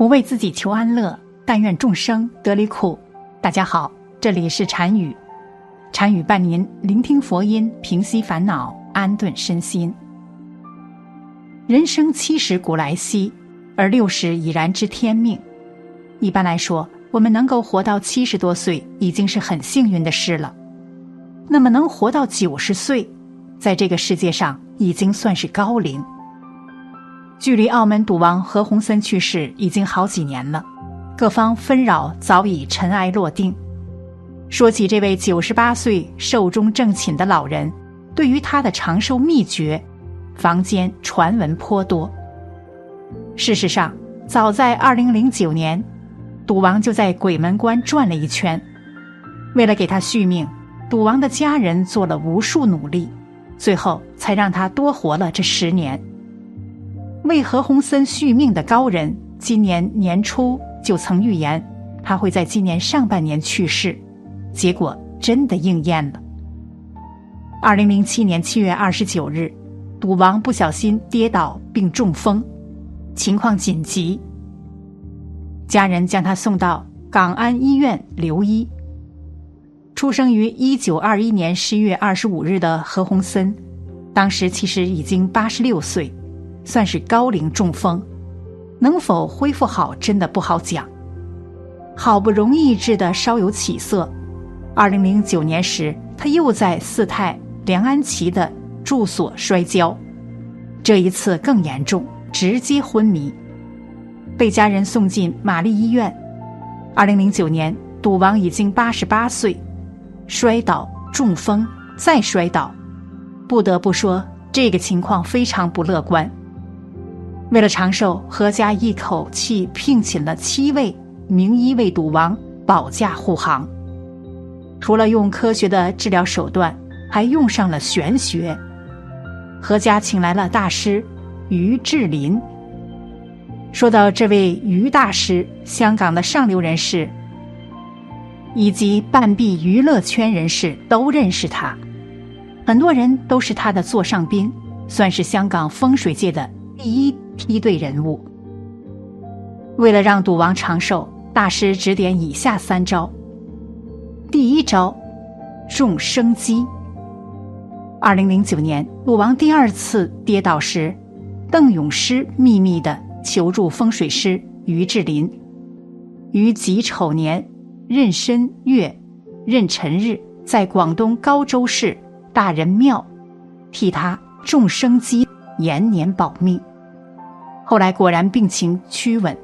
不为自己求安乐，但愿众生得离苦。大家好，这里是禅语，禅语伴您聆听佛音，平息烦恼，安顿身心。人生七十古来稀，而六十已然知天命。一般来说，我们能够活到七十多岁，已经是很幸运的事了。那么，能活到九十岁，在这个世界上已经算是高龄。距离澳门赌王何鸿燊去世已经好几年了，各方纷扰早已尘埃落定。说起这位九十八岁寿终正寝的老人，对于他的长寿秘诀，坊间传闻颇多。事实上，早在二零零九年，赌王就在鬼门关转了一圈。为了给他续命，赌王的家人做了无数努力，最后才让他多活了这十年。为何鸿燊续命的高人，今年年初就曾预言他会在今年上半年去世，结果真的应验了。二零零七年七月二十九日，赌王不小心跌倒并中风，情况紧急，家人将他送到港安医院留医。出生于一九二一年十一月二十五日的何鸿燊，当时其实已经八十六岁。算是高龄中风，能否恢复好，真的不好讲。好不容易治得稍有起色，二零零九年时，他又在四太梁安琪的住所摔跤，这一次更严重，直接昏迷，被家人送进玛丽医院。二零零九年，赌王已经八十八岁，摔倒中风再摔倒，不得不说，这个情况非常不乐观。为了长寿，何家一口气聘请了七位名医为赌王保驾护航。除了用科学的治疗手段，还用上了玄学。何家请来了大师于志林。说到这位于大师，香港的上流人士以及半壁娱乐圈人士都认识他，很多人都是他的座上宾，算是香港风水界的第一。梯队人物，为了让赌王长寿，大师指点以下三招。第一招，种生机。二零零九年，赌王第二次跌倒时，邓永诗秘密的求助风水师于志林，于己丑年壬申月壬辰日，在广东高州市大仁庙替他种生机，延年保命。后来果然病情趋稳。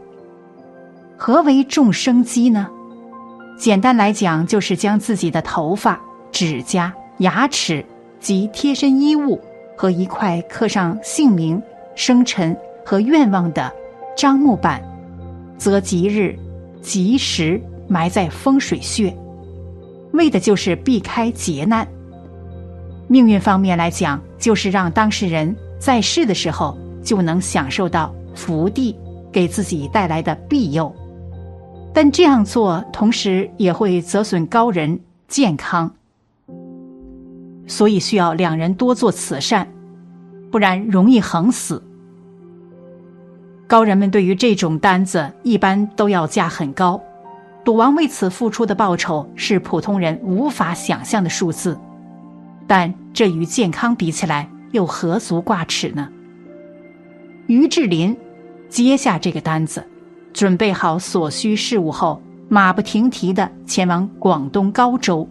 何为众生机呢？简单来讲，就是将自己的头发、指甲、牙齿及贴身衣物和一块刻上姓名、生辰和愿望的樟木板，择吉日、吉时埋在风水穴，为的就是避开劫难。命运方面来讲，就是让当事人在世的时候。就能享受到福地给自己带来的庇佑，但这样做同时也会折损高人健康，所以需要两人多做慈善，不然容易横死。高人们对于这种单子一般都要价很高，赌王为此付出的报酬是普通人无法想象的数字，但这与健康比起来又何足挂齿呢？于志林接下这个单子，准备好所需事务后，马不停蹄的前往广东高州。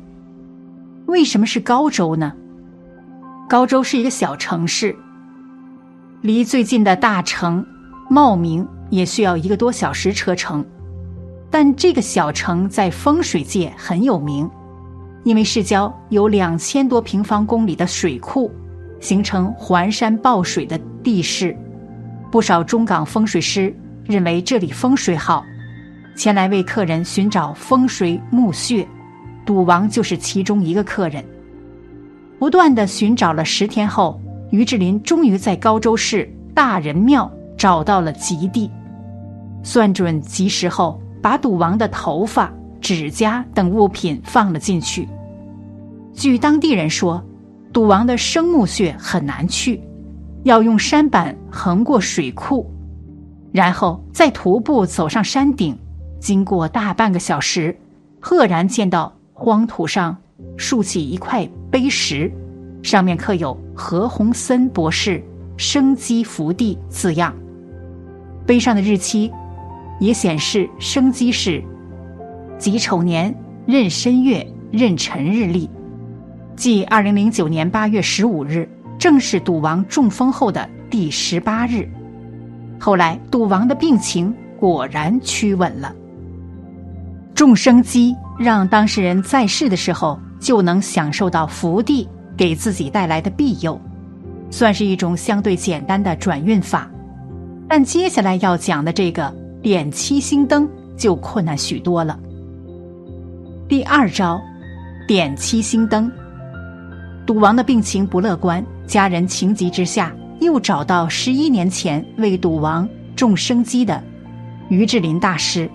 为什么是高州呢？高州是一个小城市，离最近的大城茂名也需要一个多小时车程。但这个小城在风水界很有名，因为市郊有两千多平方公里的水库，形成环山抱水的地势。不少中港风水师认为这里风水好，前来为客人寻找风水墓穴，赌王就是其中一个客人。不断的寻找了十天后，于志林终于在高州市大人庙找到了吉地，算准吉时后，把赌王的头发、指甲等物品放了进去。据当地人说，赌王的生墓穴很难去。要用山板横过水库，然后再徒步走上山顶，经过大半个小时，赫然见到荒土上竖起一块碑石，上面刻有“何鸿燊博士生机福地”字样。碑上的日期也显示生机是己丑年壬申月壬辰日历，即二零零九年八月十五日，正是赌王中风后的第十八日。后来，赌王的病情果然趋稳了。众生机让当事人在世的时候就能享受到福地给自己带来的庇佑，算是一种相对简单的转运法。但接下来要讲的这个点七星灯就困难许多了。第二招，点七星灯。赌王的病情不乐观，家人情急之下。又找到十一年前为赌王种生机的于志林大师，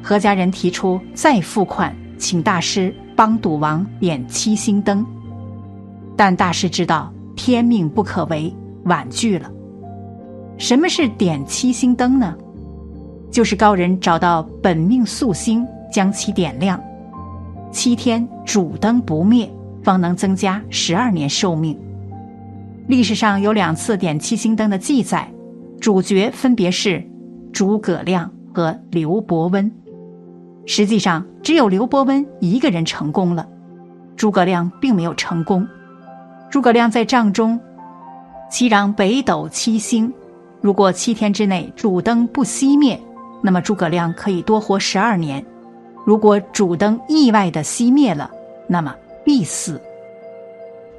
何家人提出再付款，请大师帮赌王点七星灯。但大师知道天命不可违，婉拒了。什么是点七星灯呢？就是高人找到本命宿星，将其点亮，七天主灯不灭，方能增加十二年寿命。历史上有两次点七星灯的记载，主角分别是诸葛亮和刘伯温。实际上，只有刘伯温一个人成功了，诸葛亮并没有成功。诸葛亮在帐中祈让北斗七星，如果七天之内主灯不熄灭，那么诸葛亮可以多活十二年；如果主灯意外的熄灭了，那么必死。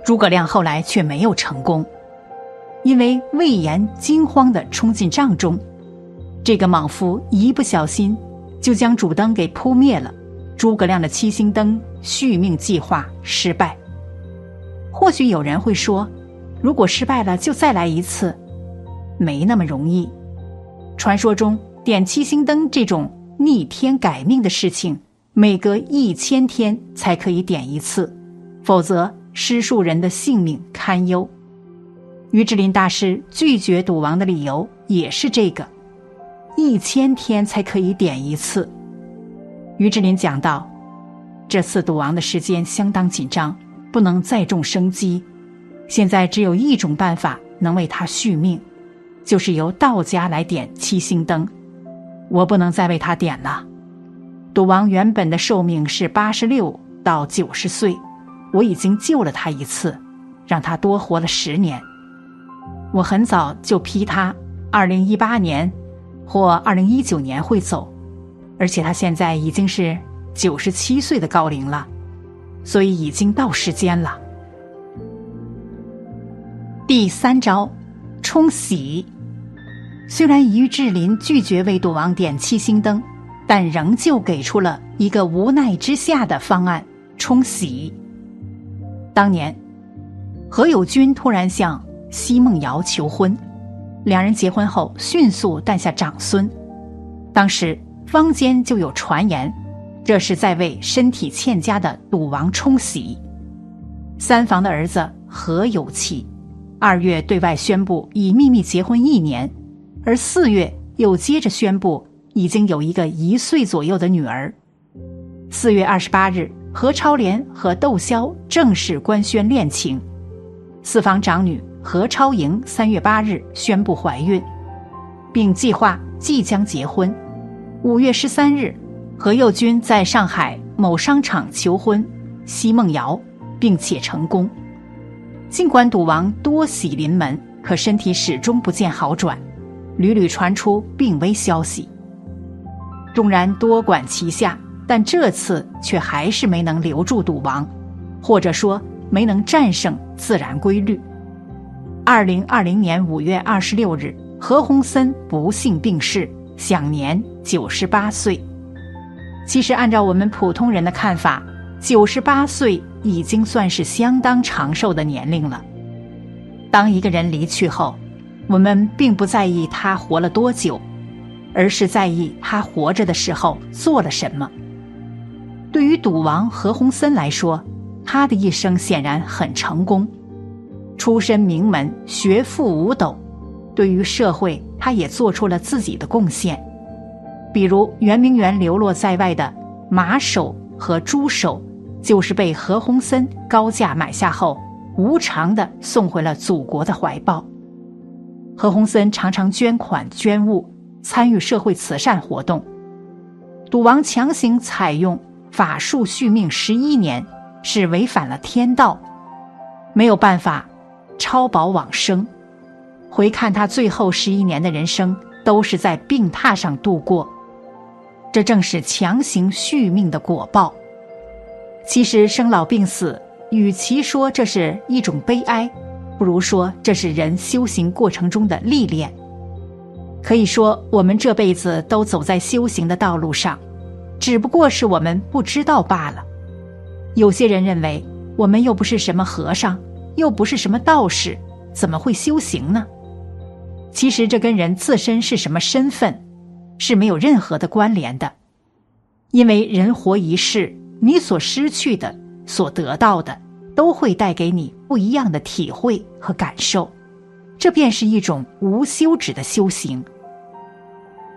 诸葛亮后来却没有成功，因为魏延惊慌地冲进帐中，这个莽夫一不小心就将主灯给扑灭了，诸葛亮的七星灯续命计划失败。或许有人会说，如果失败了就再来一次，没那么容易。传说中点七星灯这种逆天改命的事情，每隔一千天才可以点一次，否则。施术人的性命堪忧，于志林大师拒绝赌王的理由也是这个：一千天才可以点一次。于志林讲道：“这次赌王的时间相当紧张，不能再种生机，现在只有一种办法能为他续命，就是由道家来点七星灯。我不能再为他点了。赌王原本的寿命是八十六到九十岁。”我已经救了他一次，让他多活了十年。我很早就批他，二零一八年或二零一九年会走，而且他现在已经是九十七岁的高龄了，所以已经到时间了。第三招，冲喜。虽然于志林拒绝为赌王点七星灯，但仍旧给出了一个无奈之下的方案：冲喜。当年，何友军突然向奚梦瑶求婚，两人结婚后迅速诞下长孙。当时坊间就有传言，这是在为身体欠佳的赌王冲喜。三房的儿子何有气，二月对外宣布已秘密结婚一年，而四月又接着宣布已经有一个一岁左右的女儿。四月二十八日。何超莲和窦骁正式官宣恋情，四房长女何超莹三月八日宣布怀孕，并计划即将结婚。五月十三日，何猷君在上海某商场求婚奚梦瑶，并且成功。尽管赌王多喜临门，可身体始终不见好转，屡屡传出病危消息。纵然多管齐下。但这次却还是没能留住赌王，或者说没能战胜自然规律。二零二零年五月二十六日，何鸿燊不幸病逝，享年九十八岁。其实，按照我们普通人的看法，九十八岁已经算是相当长寿的年龄了。当一个人离去后，我们并不在意他活了多久，而是在意他活着的时候做了什么。对于赌王何鸿燊来说，他的一生显然很成功，出身名门，学富五斗。对于社会，他也做出了自己的贡献，比如圆明园流落在外的马首和猪首，就是被何鸿燊高价买下后，无偿的送回了祖国的怀抱。何鸿燊常常捐款捐物，参与社会慈善活动。赌王强行采用法术续命十一年，是违反了天道，没有办法超保往生。回看他最后十一年的人生，都是在病榻上度过，这正是强行续命的果报。其实生老病死，与其说这是一种悲哀，不如说这是人修行过程中的历练。可以说，我们这辈子都走在修行的道路上，只不过是我们不知道罢了。有些人认为，我们又不是什么和尚，又不是什么道士，怎么会修行呢？其实这跟人自身是什么身份是没有任何的关联的，因为人活一世，你所失去的、所得到的，都会带给你不一样的体会和感受，这便是一种无休止的修行。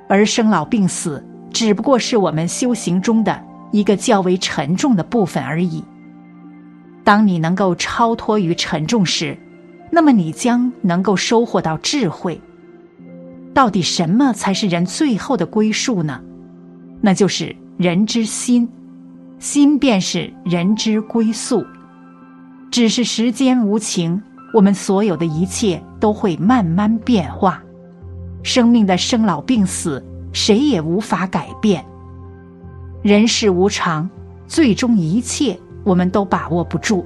而生老病死只不过是我们修行中的一个较为沉重的部分而已。当你能够超脱于沉重时，那么你将能够收获到智慧。到底什么才是人最后的归宿呢？那就是人之心，心便是人之归宿。只是时间无情，我们所有的一切都会慢慢变化。生命的生老病死，谁也无法改变。人世无常，最终一切我们都把握不住，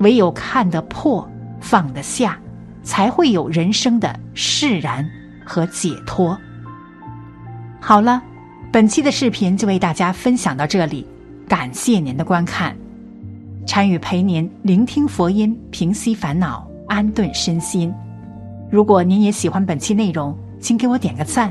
唯有看得破。放得下，才会有人生的释然和解脱。好了，本期的视频就为大家分享到这里，感谢您的观看。禅语陪您聆听佛音，平息烦恼，安顿身心。如果您也喜欢本期内容，请给我点个赞，